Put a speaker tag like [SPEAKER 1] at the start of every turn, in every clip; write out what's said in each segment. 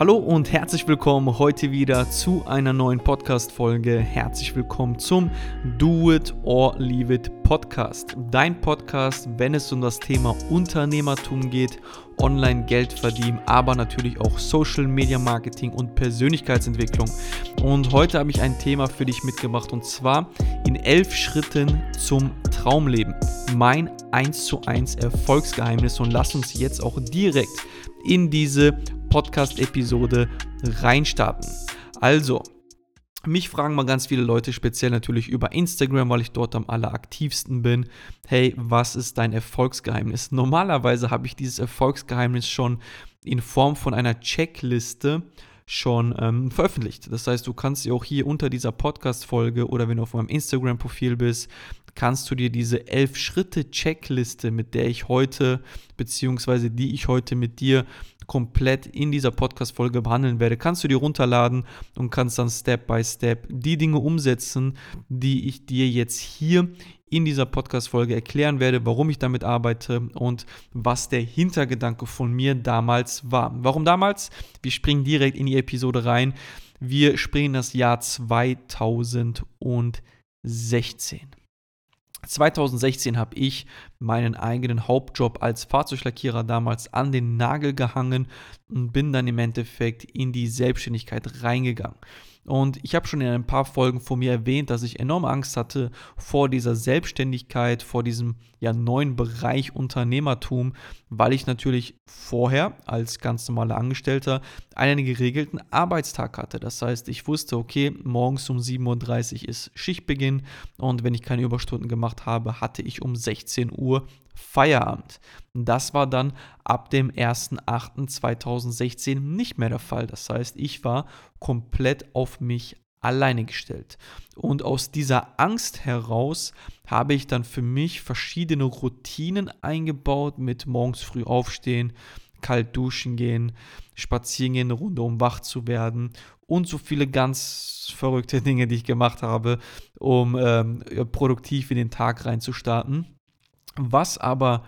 [SPEAKER 1] Hallo und herzlich willkommen heute wieder zu einer neuen Podcast-Folge. Herzlich willkommen zum Do It or Leave It Podcast. Dein Podcast, wenn es um das Thema Unternehmertum geht, online Geld verdienen, aber natürlich auch Social Media Marketing und Persönlichkeitsentwicklung. Und heute habe ich ein Thema für dich mitgebracht und zwar in elf Schritten zum Traumleben. Mein 1 zu 1 Erfolgsgeheimnis und lass uns jetzt auch direkt in diese Podcast-Episode reinstarten. Also, mich fragen mal ganz viele Leute, speziell natürlich über Instagram, weil ich dort am alleraktivsten bin. Hey, was ist dein Erfolgsgeheimnis? Normalerweise habe ich dieses Erfolgsgeheimnis schon in Form von einer Checkliste schon ähm, veröffentlicht. Das heißt, du kannst sie auch hier unter dieser Podcast-Folge oder wenn du auf meinem Instagram-Profil bist, kannst du dir diese elf Schritte Checkliste, mit der ich heute, beziehungsweise die ich heute mit dir komplett in dieser Podcast-Folge behandeln werde, kannst du dir runterladen und kannst dann Step by Step die Dinge umsetzen, die ich dir jetzt hier in dieser Podcast-Folge erklären werde, warum ich damit arbeite und was der Hintergedanke von mir damals war. Warum damals? Wir springen direkt in die Episode rein. Wir springen das Jahr 2016. 2016 habe ich meinen eigenen Hauptjob als Fahrzeuglackierer damals an den Nagel gehangen und bin dann im Endeffekt in die Selbstständigkeit reingegangen. Und ich habe schon in ein paar Folgen von mir erwähnt, dass ich enorm Angst hatte vor dieser Selbstständigkeit, vor diesem ja, neuen Bereich Unternehmertum, weil ich natürlich vorher als ganz normaler Angestellter einen geregelten Arbeitstag hatte. Das heißt, ich wusste, okay, morgens um 7.30 Uhr ist Schichtbeginn und wenn ich keine Überstunden gemacht habe, hatte ich um 16 Uhr Feierabend. Das war dann ab dem 1.8.2016 nicht mehr der Fall. Das heißt, ich war komplett auf mich alleine gestellt. Und aus dieser Angst heraus habe ich dann für mich verschiedene Routinen eingebaut mit morgens früh aufstehen, kalt duschen gehen, spazieren gehen, eine Runde um wach zu werden und so viele ganz verrückte Dinge, die ich gemacht habe, um ähm, produktiv in den Tag reinzustarten. Was aber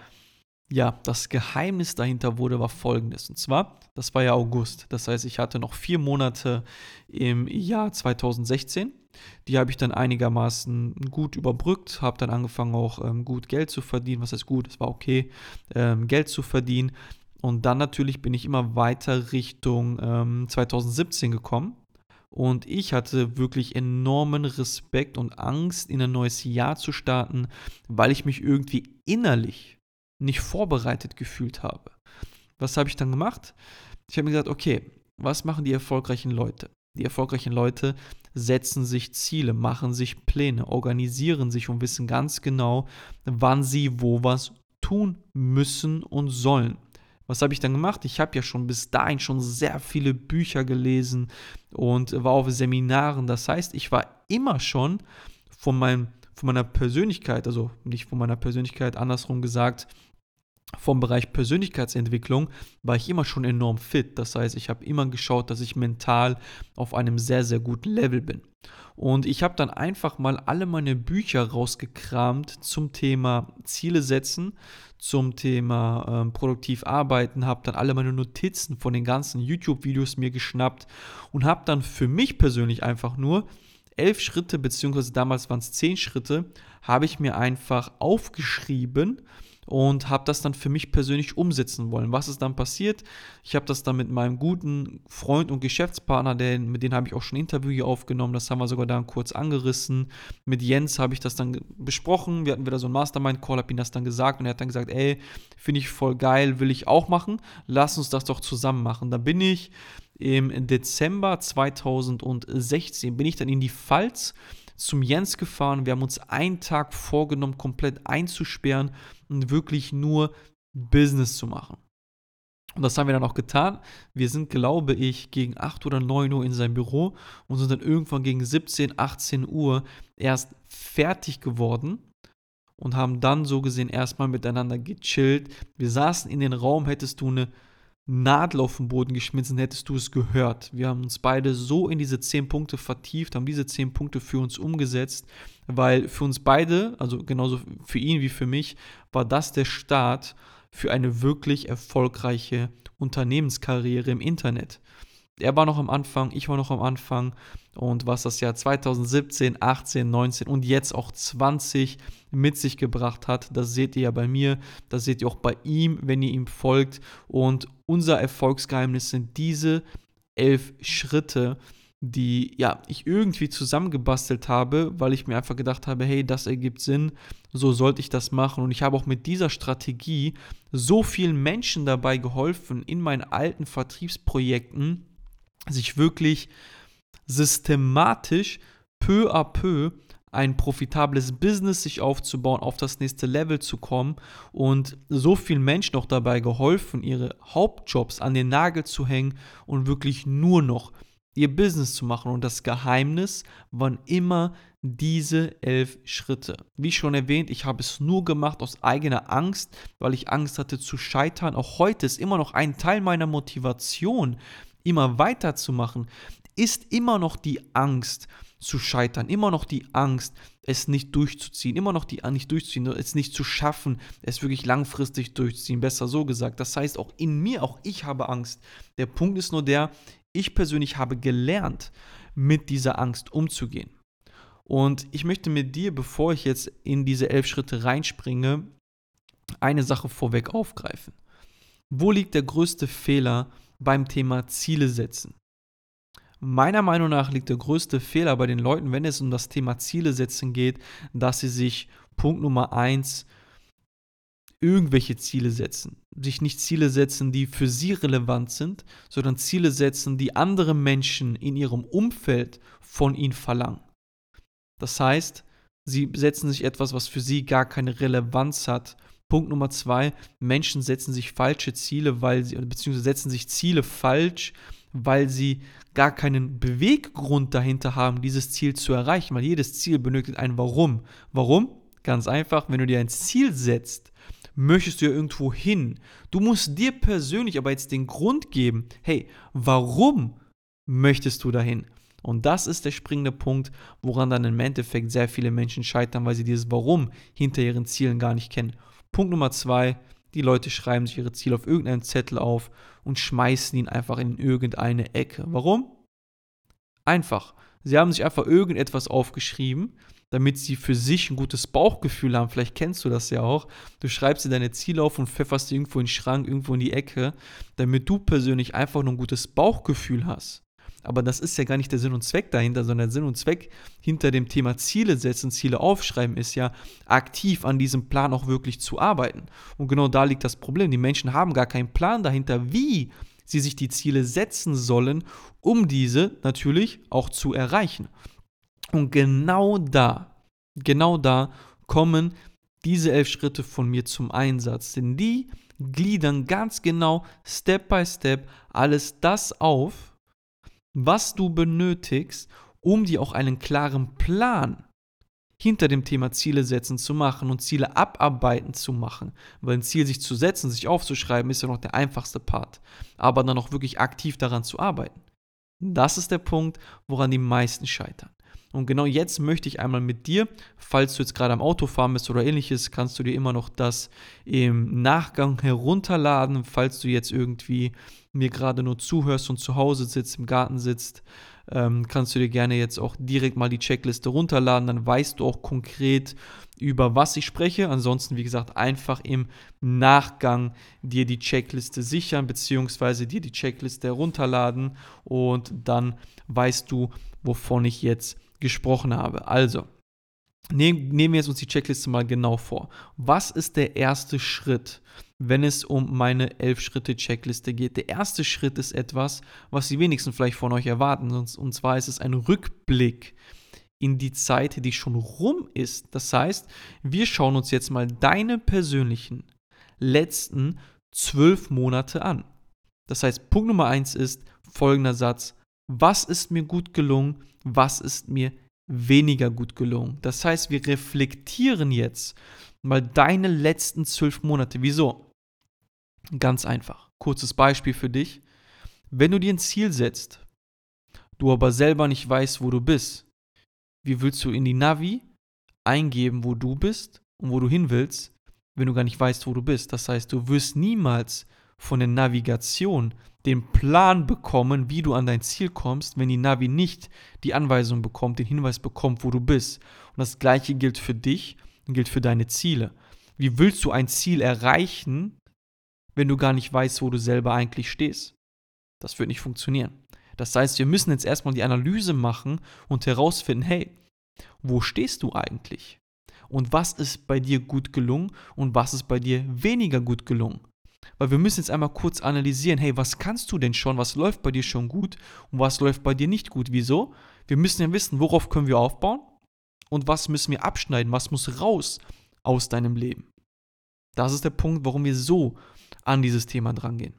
[SPEAKER 1] ja, das Geheimnis dahinter wurde, war folgendes. Und zwar, das war ja August. Das heißt, ich hatte noch vier Monate im Jahr 2016. Die habe ich dann einigermaßen gut überbrückt, habe dann angefangen auch ähm, gut Geld zu verdienen. Was heißt gut? Es war okay, ähm, Geld zu verdienen. Und dann natürlich bin ich immer weiter Richtung ähm, 2017 gekommen. Und ich hatte wirklich enormen Respekt und Angst, in ein neues Jahr zu starten, weil ich mich irgendwie innerlich nicht vorbereitet gefühlt habe. Was habe ich dann gemacht? Ich habe mir gesagt, okay, was machen die erfolgreichen Leute? Die erfolgreichen Leute setzen sich Ziele, machen sich Pläne, organisieren sich und wissen ganz genau, wann sie wo was tun müssen und sollen. Was habe ich dann gemacht? Ich habe ja schon bis dahin schon sehr viele Bücher gelesen und war auf Seminaren. Das heißt, ich war immer schon von, meinem, von meiner Persönlichkeit, also nicht von meiner Persönlichkeit, andersrum gesagt, vom Bereich Persönlichkeitsentwicklung war ich immer schon enorm fit. Das heißt, ich habe immer geschaut, dass ich mental auf einem sehr, sehr guten Level bin. Und ich habe dann einfach mal alle meine Bücher rausgekramt zum Thema Ziele setzen, zum Thema ähm, produktiv arbeiten, habe dann alle meine Notizen von den ganzen YouTube-Videos mir geschnappt und habe dann für mich persönlich einfach nur elf Schritte, beziehungsweise damals waren es zehn Schritte, habe ich mir einfach aufgeschrieben und habe das dann für mich persönlich umsetzen wollen. Was ist dann passiert? Ich habe das dann mit meinem guten Freund und Geschäftspartner, der, mit dem habe ich auch schon ein Interview hier aufgenommen, das haben wir sogar dann kurz angerissen. Mit Jens habe ich das dann besprochen, wir hatten wieder so einen Mastermind-Call, habe ihm das dann gesagt und er hat dann gesagt, ey, finde ich voll geil, will ich auch machen, lass uns das doch zusammen machen. Da bin ich im Dezember 2016, bin ich dann in die Pfalz zum Jens gefahren. Wir haben uns einen Tag vorgenommen, komplett einzusperren wirklich nur Business zu machen. Und das haben wir dann auch getan. Wir sind, glaube ich, gegen 8 oder 9 Uhr in seinem Büro und sind dann irgendwann gegen 17, 18 Uhr erst fertig geworden und haben dann so gesehen erstmal miteinander gechillt. Wir saßen in den Raum, hättest du eine Nadel auf den Boden geschmissen, hättest du es gehört. Wir haben uns beide so in diese zehn Punkte vertieft, haben diese zehn Punkte für uns umgesetzt, weil für uns beide, also genauso für ihn wie für mich, war das der Start für eine wirklich erfolgreiche Unternehmenskarriere im Internet. Er war noch am Anfang, ich war noch am Anfang. Und was das Jahr 2017, 18, 19 und jetzt auch 20 mit sich gebracht hat, das seht ihr ja bei mir, das seht ihr auch bei ihm, wenn ihr ihm folgt. Und unser Erfolgsgeheimnis sind diese elf Schritte, die ja ich irgendwie zusammengebastelt habe, weil ich mir einfach gedacht habe, hey, das ergibt Sinn, so sollte ich das machen. Und ich habe auch mit dieser Strategie so vielen Menschen dabei geholfen, in meinen alten Vertriebsprojekten sich wirklich systematisch peu à peu ein profitables Business sich aufzubauen, auf das nächste Level zu kommen und so vielen Menschen auch dabei geholfen, ihre Hauptjobs an den Nagel zu hängen und wirklich nur noch ihr Business zu machen. Und das Geheimnis waren immer diese elf Schritte. Wie schon erwähnt, ich habe es nur gemacht aus eigener Angst, weil ich Angst hatte zu scheitern. Auch heute ist immer noch ein Teil meiner Motivation, immer weiterzumachen, ist immer noch die Angst zu scheitern, immer noch die Angst, es nicht durchzuziehen, immer noch die Angst, nicht durchzuziehen, es nicht zu schaffen, es wirklich langfristig durchzuziehen, besser so gesagt. Das heißt, auch in mir, auch ich habe Angst. Der Punkt ist nur der, ich persönlich habe gelernt, mit dieser Angst umzugehen. Und ich möchte mit dir, bevor ich jetzt in diese elf Schritte reinspringe, eine Sache vorweg aufgreifen. Wo liegt der größte Fehler beim Thema Ziele setzen? Meiner Meinung nach liegt der größte Fehler bei den Leuten, wenn es um das Thema Ziele setzen geht, dass sie sich Punkt Nummer eins irgendwelche Ziele setzen. Sich nicht Ziele setzen, die für sie relevant sind, sondern Ziele setzen, die andere Menschen in ihrem Umfeld von ihnen verlangen. Das heißt, sie setzen sich etwas, was für sie gar keine Relevanz hat. Punkt Nummer zwei, Menschen setzen sich falsche Ziele, weil sie, beziehungsweise setzen sich Ziele falsch, weil sie gar keinen Beweggrund dahinter haben, dieses Ziel zu erreichen, weil jedes Ziel benötigt ein Warum. Warum? Ganz einfach, wenn du dir ein Ziel setzt, möchtest du ja irgendwo hin. Du musst dir persönlich aber jetzt den Grund geben, hey, warum möchtest du dahin? Und das ist der springende Punkt, woran dann im Endeffekt sehr viele Menschen scheitern, weil sie dieses Warum hinter ihren Zielen gar nicht kennen. Punkt Nummer zwei, die Leute schreiben sich ihre Ziele auf irgendeinen Zettel auf und schmeißen ihn einfach in irgendeine Ecke. Warum? Einfach. Sie haben sich einfach irgendetwas aufgeschrieben, damit sie für sich ein gutes Bauchgefühl haben. Vielleicht kennst du das ja auch. Du schreibst dir deine Ziele auf und pfefferst die irgendwo in den Schrank, irgendwo in die Ecke, damit du persönlich einfach nur ein gutes Bauchgefühl hast. Aber das ist ja gar nicht der Sinn und Zweck dahinter, sondern der Sinn und Zweck hinter dem Thema Ziele setzen, Ziele aufschreiben, ist ja aktiv an diesem Plan auch wirklich zu arbeiten. Und genau da liegt das Problem. Die Menschen haben gar keinen Plan dahinter, wie sie sich die Ziele setzen sollen, um diese natürlich auch zu erreichen. Und genau da, genau da kommen diese elf Schritte von mir zum Einsatz. Denn die gliedern ganz genau Step by Step alles das auf, was du benötigst, um dir auch einen klaren Plan hinter dem Thema Ziele setzen zu machen und Ziele abarbeiten zu machen. Weil ein Ziel sich zu setzen, sich aufzuschreiben, ist ja noch der einfachste Part. Aber dann auch wirklich aktiv daran zu arbeiten. Das ist der Punkt, woran die meisten scheitern. Und genau jetzt möchte ich einmal mit dir, falls du jetzt gerade am Auto fahren bist oder ähnliches, kannst du dir immer noch das im Nachgang herunterladen, falls du jetzt irgendwie mir gerade nur zuhörst und zu Hause sitzt, im Garten sitzt, ähm, kannst du dir gerne jetzt auch direkt mal die Checkliste runterladen, dann weißt du auch konkret, über was ich spreche. Ansonsten, wie gesagt, einfach im Nachgang dir die Checkliste sichern, beziehungsweise dir die Checkliste herunterladen und dann weißt du, wovon ich jetzt gesprochen habe. Also, nehmen wir jetzt uns die Checkliste mal genau vor. Was ist der erste Schritt, wenn es um meine elf Schritte Checkliste geht? Der erste Schritt ist etwas, was die wenigsten vielleicht von euch erwarten. Und zwar ist es ein Rückblick in die Zeit, die schon rum ist. Das heißt, wir schauen uns jetzt mal deine persönlichen letzten zwölf Monate an. Das heißt, Punkt Nummer eins ist folgender Satz. Was ist mir gut gelungen? was ist mir weniger gut gelungen. Das heißt, wir reflektieren jetzt mal deine letzten zwölf Monate. Wieso? Ganz einfach. Kurzes Beispiel für dich. Wenn du dir ein Ziel setzt, du aber selber nicht weißt, wo du bist, wie willst du in die Navi eingeben, wo du bist und wo du hin willst, wenn du gar nicht weißt, wo du bist? Das heißt, du wirst niemals von der Navigation den Plan bekommen, wie du an dein Ziel kommst, wenn die Navi nicht die Anweisung bekommt, den Hinweis bekommt, wo du bist. Und das gleiche gilt für dich und gilt für deine Ziele. Wie willst du ein Ziel erreichen, wenn du gar nicht weißt, wo du selber eigentlich stehst? Das wird nicht funktionieren. Das heißt, wir müssen jetzt erstmal die Analyse machen und herausfinden, hey, wo stehst du eigentlich? Und was ist bei dir gut gelungen und was ist bei dir weniger gut gelungen? Weil wir müssen jetzt einmal kurz analysieren, hey, was kannst du denn schon, was läuft bei dir schon gut und was läuft bei dir nicht gut? Wieso? Wir müssen ja wissen, worauf können wir aufbauen und was müssen wir abschneiden, was muss raus aus deinem Leben. Das ist der Punkt, warum wir so an dieses Thema drangehen.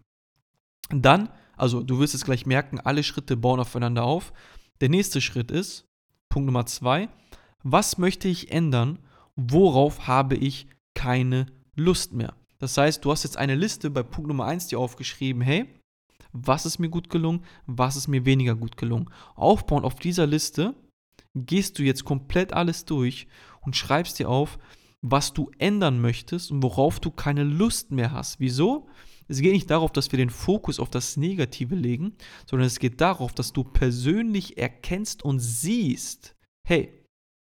[SPEAKER 1] Dann, also du wirst es gleich merken, alle Schritte bauen aufeinander auf. Der nächste Schritt ist, Punkt Nummer zwei, was möchte ich ändern, worauf habe ich keine Lust mehr? Das heißt, du hast jetzt eine Liste bei Punkt Nummer 1 dir aufgeschrieben, hey, was ist mir gut gelungen, was ist mir weniger gut gelungen. Aufbauend auf dieser Liste gehst du jetzt komplett alles durch und schreibst dir auf, was du ändern möchtest und worauf du keine Lust mehr hast. Wieso? Es geht nicht darauf, dass wir den Fokus auf das Negative legen, sondern es geht darauf, dass du persönlich erkennst und siehst, hey,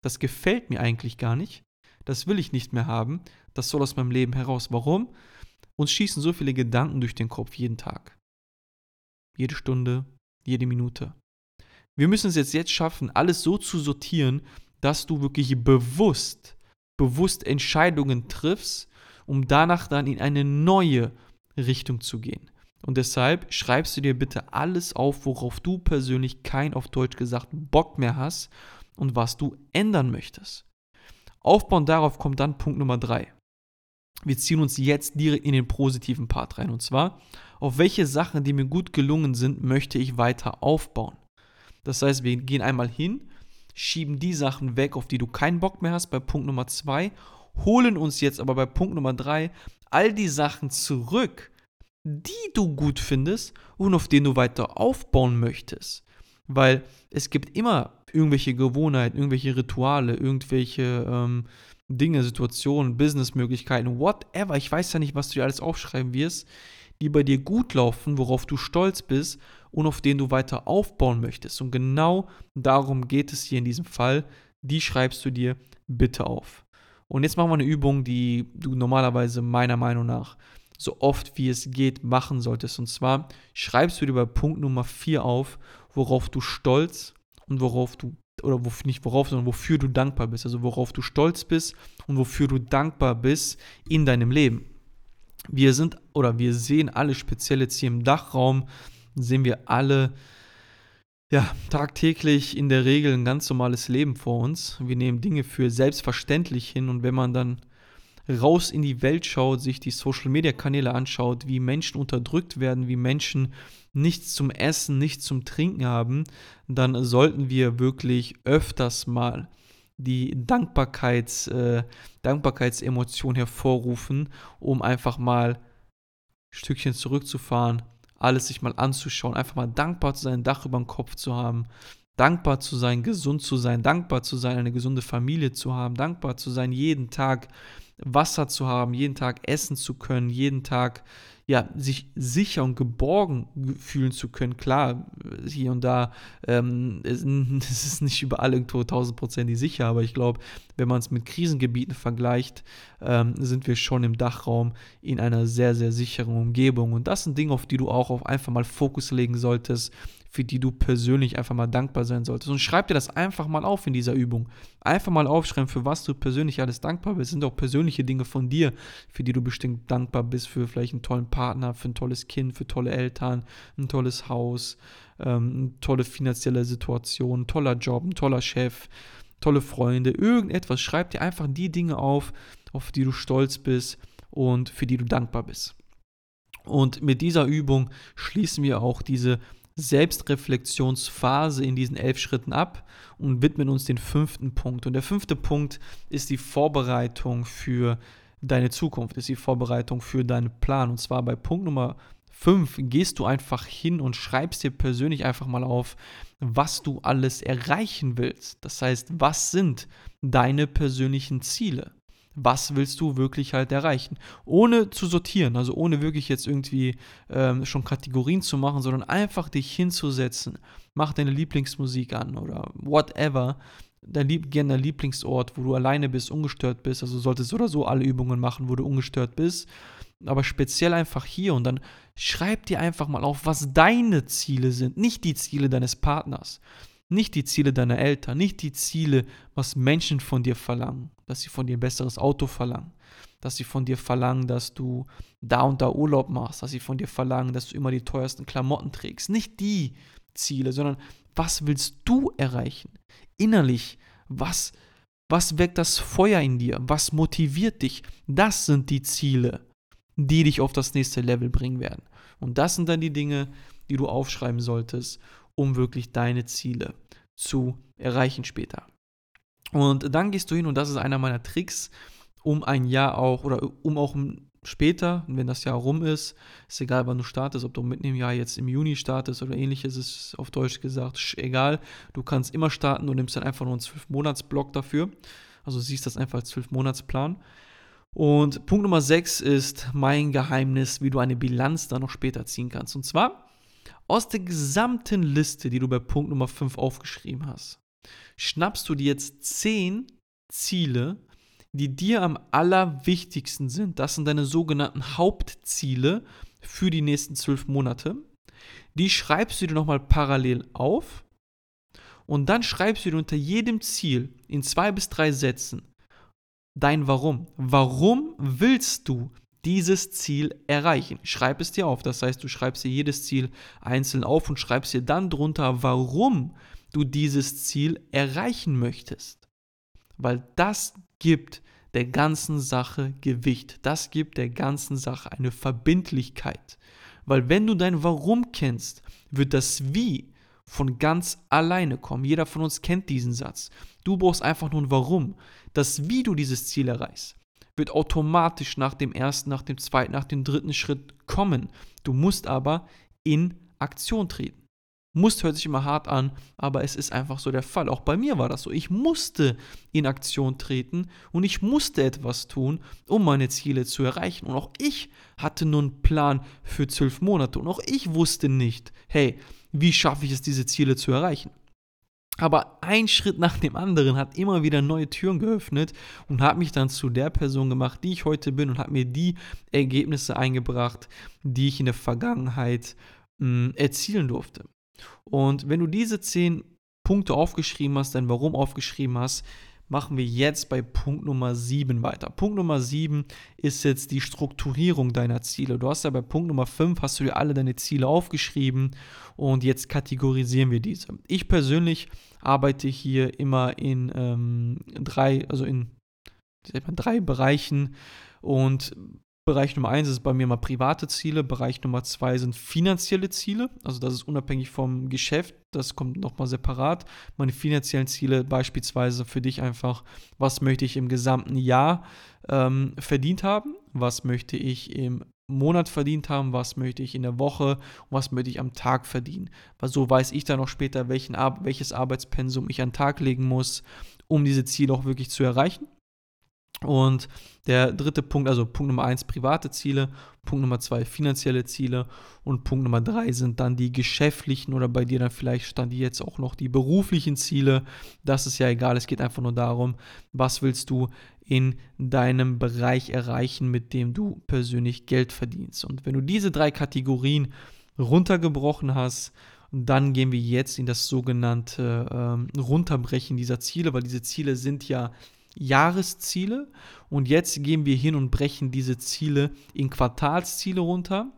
[SPEAKER 1] das gefällt mir eigentlich gar nicht, das will ich nicht mehr haben, das soll aus meinem Leben heraus. Warum? Uns schießen so viele Gedanken durch den Kopf jeden Tag. Jede Stunde, jede Minute. Wir müssen es jetzt jetzt schaffen, alles so zu sortieren, dass du wirklich bewusst, bewusst Entscheidungen triffst, um danach dann in eine neue Richtung zu gehen. Und deshalb schreibst du dir bitte alles auf, worauf du persönlich kein auf Deutsch gesagt Bock mehr hast und was du ändern möchtest. Aufbauend darauf kommt dann Punkt Nummer drei. Wir ziehen uns jetzt direkt in den positiven Part rein. Und zwar, auf welche Sachen, die mir gut gelungen sind, möchte ich weiter aufbauen. Das heißt, wir gehen einmal hin, schieben die Sachen weg, auf die du keinen Bock mehr hast, bei Punkt Nummer zwei, holen uns jetzt aber bei Punkt Nummer drei all die Sachen zurück, die du gut findest und auf denen du weiter aufbauen möchtest. Weil es gibt immer irgendwelche Gewohnheiten, irgendwelche Rituale, irgendwelche ähm, Dinge, Situationen, Businessmöglichkeiten, whatever. Ich weiß ja nicht, was du dir alles aufschreiben wirst, die bei dir gut laufen, worauf du stolz bist und auf denen du weiter aufbauen möchtest. Und genau darum geht es hier in diesem Fall. Die schreibst du dir bitte auf. Und jetzt machen wir eine Übung, die du normalerweise meiner Meinung nach so oft wie es geht machen solltest. Und zwar schreibst du dir bei Punkt Nummer 4 auf, worauf du stolz und worauf du, oder wof, nicht worauf, sondern wofür du dankbar bist. Also worauf du stolz bist und wofür du dankbar bist in deinem Leben. Wir sind oder wir sehen alle, speziell jetzt hier im Dachraum, sehen wir alle ja, tagtäglich in der Regel ein ganz normales Leben vor uns. Wir nehmen Dinge für selbstverständlich hin und wenn man dann raus in die Welt schaut, sich die Social-Media-Kanäle anschaut, wie Menschen unterdrückt werden, wie Menschen nichts zum Essen, nichts zum Trinken haben, dann sollten wir wirklich öfters mal die Dankbarkeits, äh, Dankbarkeitsemotion hervorrufen, um einfach mal ein Stückchen zurückzufahren, alles sich mal anzuschauen, einfach mal dankbar zu sein, ein Dach über dem Kopf zu haben, dankbar zu sein, gesund zu sein, dankbar zu sein, eine gesunde Familie zu haben, dankbar zu sein, jeden Tag Wasser zu haben, jeden Tag essen zu können, jeden Tag ja, sich sicher und geborgen fühlen zu können. Klar, hier und da ähm, es, ist nicht überall irgendwo tausendprozentig sicher, aber ich glaube, wenn man es mit Krisengebieten vergleicht, ähm, sind wir schon im Dachraum in einer sehr, sehr sicheren Umgebung. Und das sind Dinge, auf die du auch auf einfach mal Fokus legen solltest, für die du persönlich einfach mal dankbar sein solltest. Und schreib dir das einfach mal auf in dieser Übung. Einfach mal aufschreiben, für was du persönlich alles dankbar bist. Das sind auch persönliche Dinge von dir, für die du bestimmt dankbar bist, für vielleicht einen tollen Partner, für ein tolles Kind, für tolle Eltern, ein tolles Haus, ähm, eine tolle finanzielle Situation, ein toller Job, ein toller Chef, tolle Freunde, irgendetwas. Schreib dir einfach die Dinge auf, auf die du stolz bist und für die du dankbar bist. Und mit dieser Übung schließen wir auch diese Selbstreflexionsphase in diesen elf Schritten ab und widmen uns den fünften Punkt. Und der fünfte Punkt ist die Vorbereitung für deine Zukunft, ist die Vorbereitung für deinen Plan. Und zwar bei Punkt Nummer 5 gehst du einfach hin und schreibst dir persönlich einfach mal auf, was du alles erreichen willst. Das heißt, was sind deine persönlichen Ziele? Was willst du wirklich halt erreichen. Ohne zu sortieren, also ohne wirklich jetzt irgendwie ähm, schon Kategorien zu machen, sondern einfach dich hinzusetzen. Mach deine Lieblingsmusik an oder whatever. Dein Lieb gerne Lieblingsort, wo du alleine bist, ungestört bist. Also solltest du oder so alle Übungen machen, wo du ungestört bist. Aber speziell einfach hier und dann schreib dir einfach mal auf, was deine Ziele sind, nicht die Ziele deines Partners. Nicht die Ziele deiner Eltern, nicht die Ziele, was Menschen von dir verlangen, dass sie von dir ein besseres Auto verlangen, dass sie von dir verlangen, dass du da und da Urlaub machst, dass sie von dir verlangen, dass du immer die teuersten Klamotten trägst. Nicht die Ziele, sondern was willst du erreichen? Innerlich, was, was weckt das Feuer in dir? Was motiviert dich? Das sind die Ziele, die dich auf das nächste Level bringen werden. Und das sind dann die Dinge, die du aufschreiben solltest um wirklich deine Ziele zu erreichen später. Und dann gehst du hin und das ist einer meiner Tricks, um ein Jahr auch oder um auch später, wenn das Jahr rum ist, ist egal, wann du startest, ob du mitten im Jahr jetzt im Juni startest oder ähnliches, ist auf Deutsch gesagt, egal. Du kannst immer starten, du nimmst dann einfach nur einen 12-Monats-Block dafür. Also siehst das einfach als 12-Monats-Plan. Und Punkt Nummer 6 ist mein Geheimnis, wie du eine Bilanz dann noch später ziehen kannst. Und zwar aus der gesamten Liste, die du bei Punkt Nummer 5 aufgeschrieben hast, schnappst du dir jetzt 10 Ziele, die dir am allerwichtigsten sind. Das sind deine sogenannten Hauptziele für die nächsten zwölf Monate. Die schreibst du dir nochmal parallel auf und dann schreibst du dir unter jedem Ziel in zwei bis drei Sätzen dein Warum. Warum willst du dieses Ziel erreichen. Schreib es dir auf. Das heißt, du schreibst dir jedes Ziel einzeln auf und schreibst dir dann drunter, warum du dieses Ziel erreichen möchtest. Weil das gibt der ganzen Sache Gewicht. Das gibt der ganzen Sache eine Verbindlichkeit. Weil wenn du dein Warum kennst, wird das Wie von ganz alleine kommen. Jeder von uns kennt diesen Satz. Du brauchst einfach nur ein Warum. Das Wie du dieses Ziel erreichst wird automatisch nach dem ersten, nach dem zweiten, nach dem dritten Schritt kommen. Du musst aber in Aktion treten. Musst hört sich immer hart an, aber es ist einfach so der Fall. Auch bei mir war das so. Ich musste in Aktion treten und ich musste etwas tun, um meine Ziele zu erreichen. Und auch ich hatte nun einen Plan für zwölf Monate. Und auch ich wusste nicht, hey, wie schaffe ich es, diese Ziele zu erreichen? Aber ein Schritt nach dem anderen hat immer wieder neue Türen geöffnet und hat mich dann zu der Person gemacht, die ich heute bin und hat mir die Ergebnisse eingebracht, die ich in der Vergangenheit mh, hm, erzielen durfte. Und wenn du diese zehn Punkte aufgeschrieben hast, dein Warum aufgeschrieben hast, machen wir jetzt bei Punkt Nummer 7 weiter. Punkt Nummer 7 ist jetzt die Strukturierung deiner Ziele. Du hast ja bei Punkt Nummer 5 hast du dir alle deine Ziele aufgeschrieben und jetzt kategorisieren wir diese. Ich persönlich arbeite hier immer in ähm, drei, also in drei Bereichen und Bereich Nummer eins ist bei mir mal private Ziele. Bereich Nummer zwei sind finanzielle Ziele. Also das ist unabhängig vom Geschäft. Das kommt nochmal separat. Meine finanziellen Ziele beispielsweise für dich einfach, was möchte ich im gesamten Jahr ähm, verdient haben? Was möchte ich im Monat verdient haben, was möchte ich in der Woche und was möchte ich am Tag verdienen. Weil so weiß ich dann auch später, welchen, welches Arbeitspensum ich an den Tag legen muss, um diese Ziele auch wirklich zu erreichen. Und der dritte Punkt, also Punkt Nummer eins, private Ziele, Punkt Nummer zwei, finanzielle Ziele und Punkt Nummer drei sind dann die geschäftlichen oder bei dir dann vielleicht stand jetzt auch noch die beruflichen Ziele. Das ist ja egal, es geht einfach nur darum, was willst du in deinem Bereich erreichen, mit dem du persönlich Geld verdienst. Und wenn du diese drei Kategorien runtergebrochen hast, dann gehen wir jetzt in das sogenannte ähm, Runterbrechen dieser Ziele, weil diese Ziele sind ja Jahresziele und jetzt gehen wir hin und brechen diese Ziele in Quartalsziele runter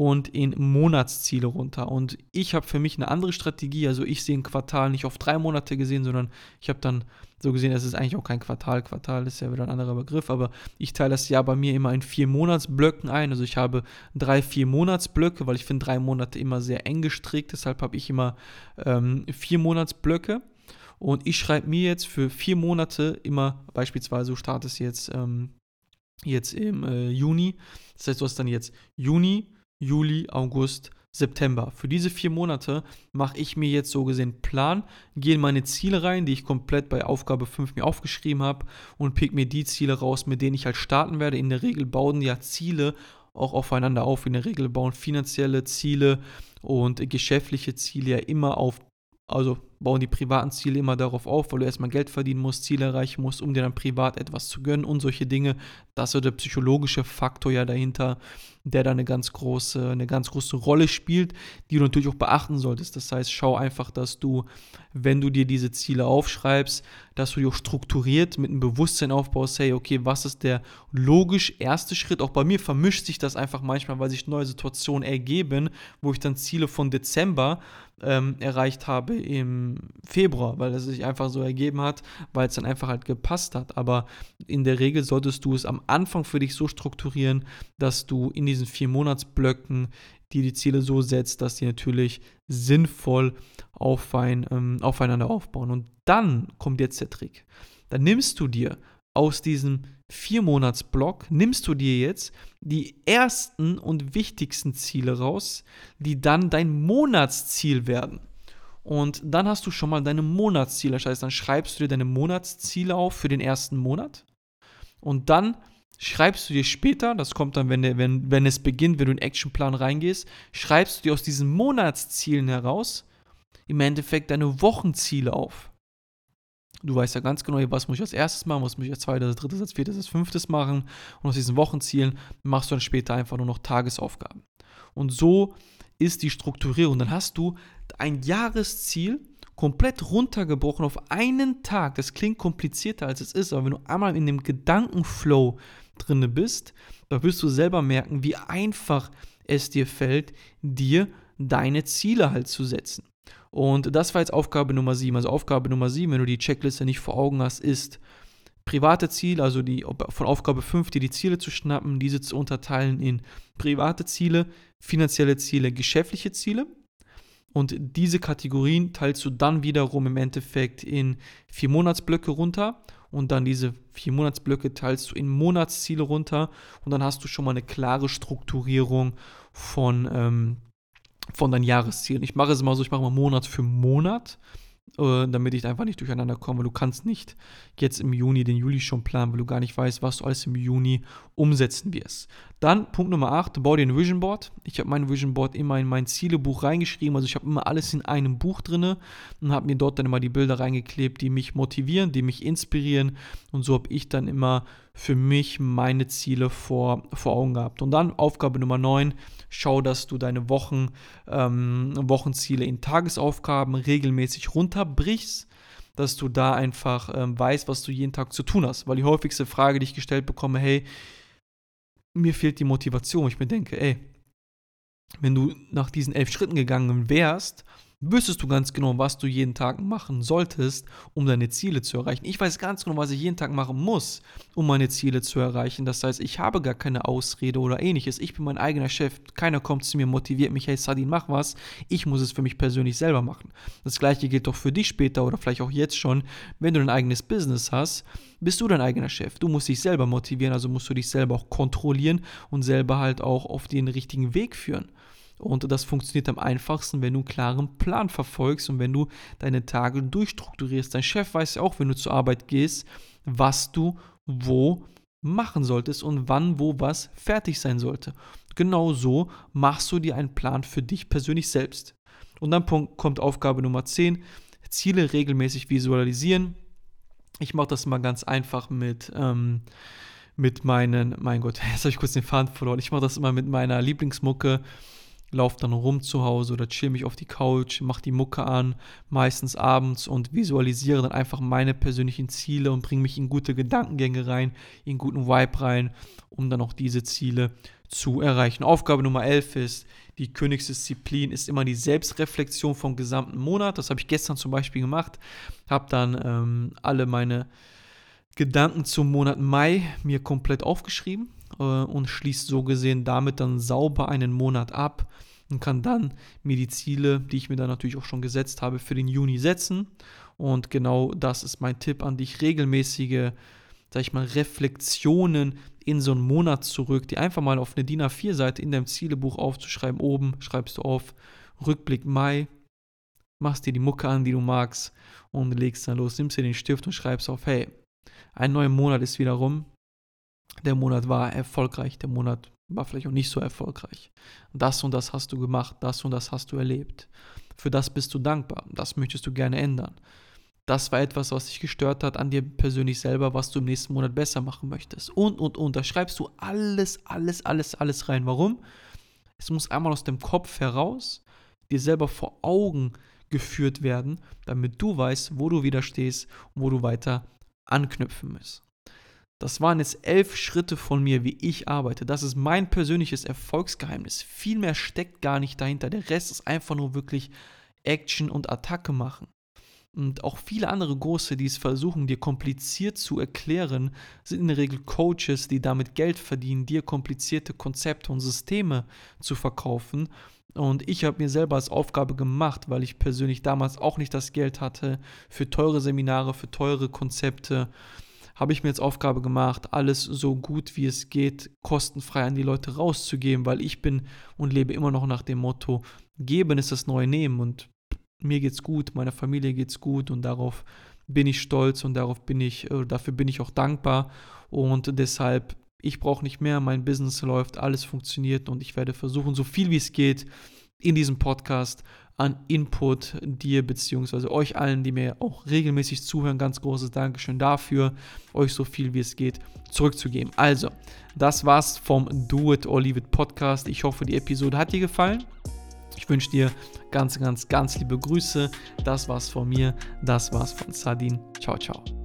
[SPEAKER 1] und in Monatsziele runter. Und ich habe für mich eine andere Strategie. Also ich sehe ein Quartal nicht auf drei Monate gesehen, sondern ich habe dann so gesehen, es ist eigentlich auch kein Quartal. Quartal ist ja wieder ein anderer Begriff, aber ich teile das Jahr bei mir immer in vier Monatsblöcken ein. Also ich habe drei, vier Monatsblöcke, weil ich finde drei Monate immer sehr eng gestrickt. Deshalb habe ich immer ähm, vier Monatsblöcke. Und ich schreibe mir jetzt für vier Monate immer, beispielsweise, du startest jetzt, ähm, jetzt im äh, Juni. Das heißt, du hast dann jetzt Juni, Juli, August, September. Für diese vier Monate mache ich mir jetzt so gesehen Plan, gehe in meine Ziele rein, die ich komplett bei Aufgabe 5 mir aufgeschrieben habe und pick mir die Ziele raus, mit denen ich halt starten werde. In der Regel bauen ja Ziele auch aufeinander auf. In der Regel bauen finanzielle Ziele und geschäftliche Ziele ja immer auf also bauen die privaten Ziele immer darauf auf, weil du erstmal Geld verdienen musst, Ziele erreichen musst, um dir dann privat etwas zu gönnen und solche Dinge. Das ist so der psychologische Faktor ja dahinter, der da eine ganz große, eine ganz große Rolle spielt, die du natürlich auch beachten solltest. Das heißt, schau einfach, dass du, wenn du dir diese Ziele aufschreibst, dass du die auch strukturiert mit einem Bewusstsein aufbaust, hey, okay, was ist der logisch erste Schritt? Auch bei mir vermischt sich das einfach manchmal, weil sich neue Situationen ergeben, wo ich dann Ziele von Dezember ähm, erreicht habe im Februar, weil es sich einfach so ergeben hat, weil es dann einfach halt gepasst hat. Aber in der Regel solltest du es am Anfang für dich so strukturieren, dass du in diesen vier Monatsblöcken dir die Ziele so setzt, dass die natürlich sinnvoll auf ein, ähm, aufeinander aufbauen. Und dann kommt jetzt der Trick. Dann nimmst du dir aus diesem Vier-Monats-Block nimmst du dir jetzt die ersten und wichtigsten Ziele raus, die dann dein Monatsziel werden. Und dann hast du schon mal deine Monatsziele. Das heißt, dann schreibst du dir deine Monatsziele auf für den ersten Monat. Und dann schreibst du dir später, das kommt dann, wenn, wenn, wenn es beginnt, wenn du in den Actionplan reingehst, schreibst du dir aus diesen Monatszielen heraus im Endeffekt deine Wochenziele auf. Du weißt ja ganz genau, was muss ich als erstes machen, was muss ich als zweites, als drittes, als viertes, als fünftes machen. Und aus diesen Wochenzielen machst du dann später einfach nur noch Tagesaufgaben. Und so ist die Strukturierung. Dann hast du ein Jahresziel komplett runtergebrochen auf einen Tag. Das klingt komplizierter als es ist, aber wenn du einmal in dem Gedankenflow drinne bist, dann wirst du selber merken, wie einfach es dir fällt, dir deine Ziele halt zu setzen. Und das war jetzt Aufgabe Nummer 7. Also Aufgabe Nummer 7, wenn du die Checkliste nicht vor Augen hast, ist private Ziele, also die von Aufgabe 5 dir die Ziele zu schnappen, diese zu unterteilen in private Ziele, finanzielle Ziele, geschäftliche Ziele. Und diese Kategorien teilst du dann wiederum im Endeffekt in vier Monatsblöcke runter und dann diese vier Monatsblöcke teilst du in Monatsziele runter und dann hast du schon mal eine klare Strukturierung von ähm, von deinen Jahreszielen. Ich mache es immer so, ich mache mal Monat für Monat, äh, damit ich einfach nicht durcheinander komme. Du kannst nicht jetzt im Juni den Juli schon planen, weil du gar nicht weißt, was du alles im Juni umsetzen wirst. Dann Punkt Nummer 8, bau dir ein Vision Board. Ich habe mein Vision Board immer in mein Zielebuch reingeschrieben, also ich habe immer alles in einem Buch drin und habe mir dort dann immer die Bilder reingeklebt, die mich motivieren, die mich inspirieren und so habe ich dann immer für mich meine Ziele vor, vor Augen gehabt. Und dann Aufgabe Nummer 9, schau, dass du deine Wochen, ähm, Wochenziele in Tagesaufgaben regelmäßig runterbrichst dass du da einfach ähm, weißt, was du jeden Tag zu tun hast. Weil die häufigste Frage, die ich gestellt bekomme, hey, mir fehlt die Motivation. Ich mir denke, ey, wenn du nach diesen elf Schritten gegangen wärst wüsstest du ganz genau, was du jeden Tag machen solltest, um deine Ziele zu erreichen. Ich weiß ganz genau, was ich jeden Tag machen muss, um meine Ziele zu erreichen. Das heißt, ich habe gar keine Ausrede oder ähnliches. Ich bin mein eigener Chef. Keiner kommt zu mir, motiviert mich, hey Sadin, mach was. Ich muss es für mich persönlich selber machen. Das gleiche gilt doch für dich später oder vielleicht auch jetzt schon. Wenn du ein eigenes Business hast, bist du dein eigener Chef. Du musst dich selber motivieren, also musst du dich selber auch kontrollieren und selber halt auch auf den richtigen Weg führen. Und das funktioniert am einfachsten, wenn du einen klaren Plan verfolgst und wenn du deine Tage durchstrukturierst. Dein Chef weiß ja auch, wenn du zur Arbeit gehst, was du wo machen solltest und wann wo was fertig sein sollte. Genau so machst du dir einen Plan für dich persönlich selbst. Und dann kommt Aufgabe Nummer 10, Ziele regelmäßig visualisieren. Ich mache das mal ganz einfach mit, ähm, mit meinen, mein Gott, jetzt habe ich kurz den Faden verloren. Ich mache das immer mit meiner Lieblingsmucke laufe dann rum zu Hause oder chill mich auf die Couch, mache die Mucke an, meistens abends und visualisiere dann einfach meine persönlichen Ziele und bringe mich in gute Gedankengänge rein, in guten Vibe rein, um dann auch diese Ziele zu erreichen. Aufgabe Nummer 11 ist, die Königsdisziplin ist immer die Selbstreflexion vom gesamten Monat. Das habe ich gestern zum Beispiel gemacht, habe dann ähm, alle meine Gedanken zum Monat Mai mir komplett aufgeschrieben äh, und schließt so gesehen damit dann sauber einen Monat ab und kann dann mir die Ziele, die ich mir dann natürlich auch schon gesetzt habe, für den Juni setzen. Und genau das ist mein Tipp an dich, regelmäßige sag ich mal, Reflexionen in so einen Monat zurück, die einfach mal auf eine DIN A4-Seite in deinem Zielebuch aufzuschreiben. Oben schreibst du auf Rückblick Mai, machst dir die Mucke an, die du magst und legst dann los, nimmst dir den Stift und schreibst auf, hey, ein neuer Monat ist wieder rum. Der Monat war erfolgreich, der Monat war vielleicht auch nicht so erfolgreich. Das und das hast du gemacht, das und das hast du erlebt. Für das bist du dankbar, das möchtest du gerne ändern. Das war etwas, was dich gestört hat an dir persönlich selber, was du im nächsten Monat besser machen möchtest. Und, und, und. Da schreibst du alles, alles, alles, alles rein. Warum? Es muss einmal aus dem Kopf heraus dir selber vor Augen geführt werden, damit du weißt, wo du wieder stehst und wo du weiter anknüpfen musst. Das waren jetzt elf Schritte von mir, wie ich arbeite. Das ist mein persönliches Erfolgsgeheimnis. Viel mehr steckt gar nicht dahinter. Der Rest ist einfach nur wirklich Action und Attacke machen. Und auch viele andere Große, die es versuchen, dir kompliziert zu erklären, sind in der Regel Coaches, die damit Geld verdienen, dir komplizierte Konzepte und Systeme zu verkaufen. Und ich habe mir selber als Aufgabe gemacht, weil ich persönlich damals auch nicht das Geld hatte für teure Seminare, für teure Konzepte, habe ich mir als Aufgabe gemacht, alles so gut wie es geht, kostenfrei an die Leute rauszugeben, weil ich bin und lebe immer noch nach dem Motto, geben ist das neue Nehmen und mir geht's gut, meiner Familie geht's gut und darauf bin ich stolz und darauf bin ich, äh, dafür bin ich auch dankbar und deshalb, ich brauche nicht mehr, mein Business läuft, alles funktioniert und ich werde versuchen, so viel wie es geht, in diesem Podcast an Input dir bzw. euch allen, die mir auch regelmäßig zuhören, ganz großes Dankeschön dafür, euch so viel wie es geht zurückzugeben. Also, das war's vom Do It or Leave It Podcast. Ich hoffe, die Episode hat dir gefallen. Ich wünsche dir ganz, ganz, ganz liebe Grüße. Das war's von mir. Das war's von Sadin. Ciao, ciao.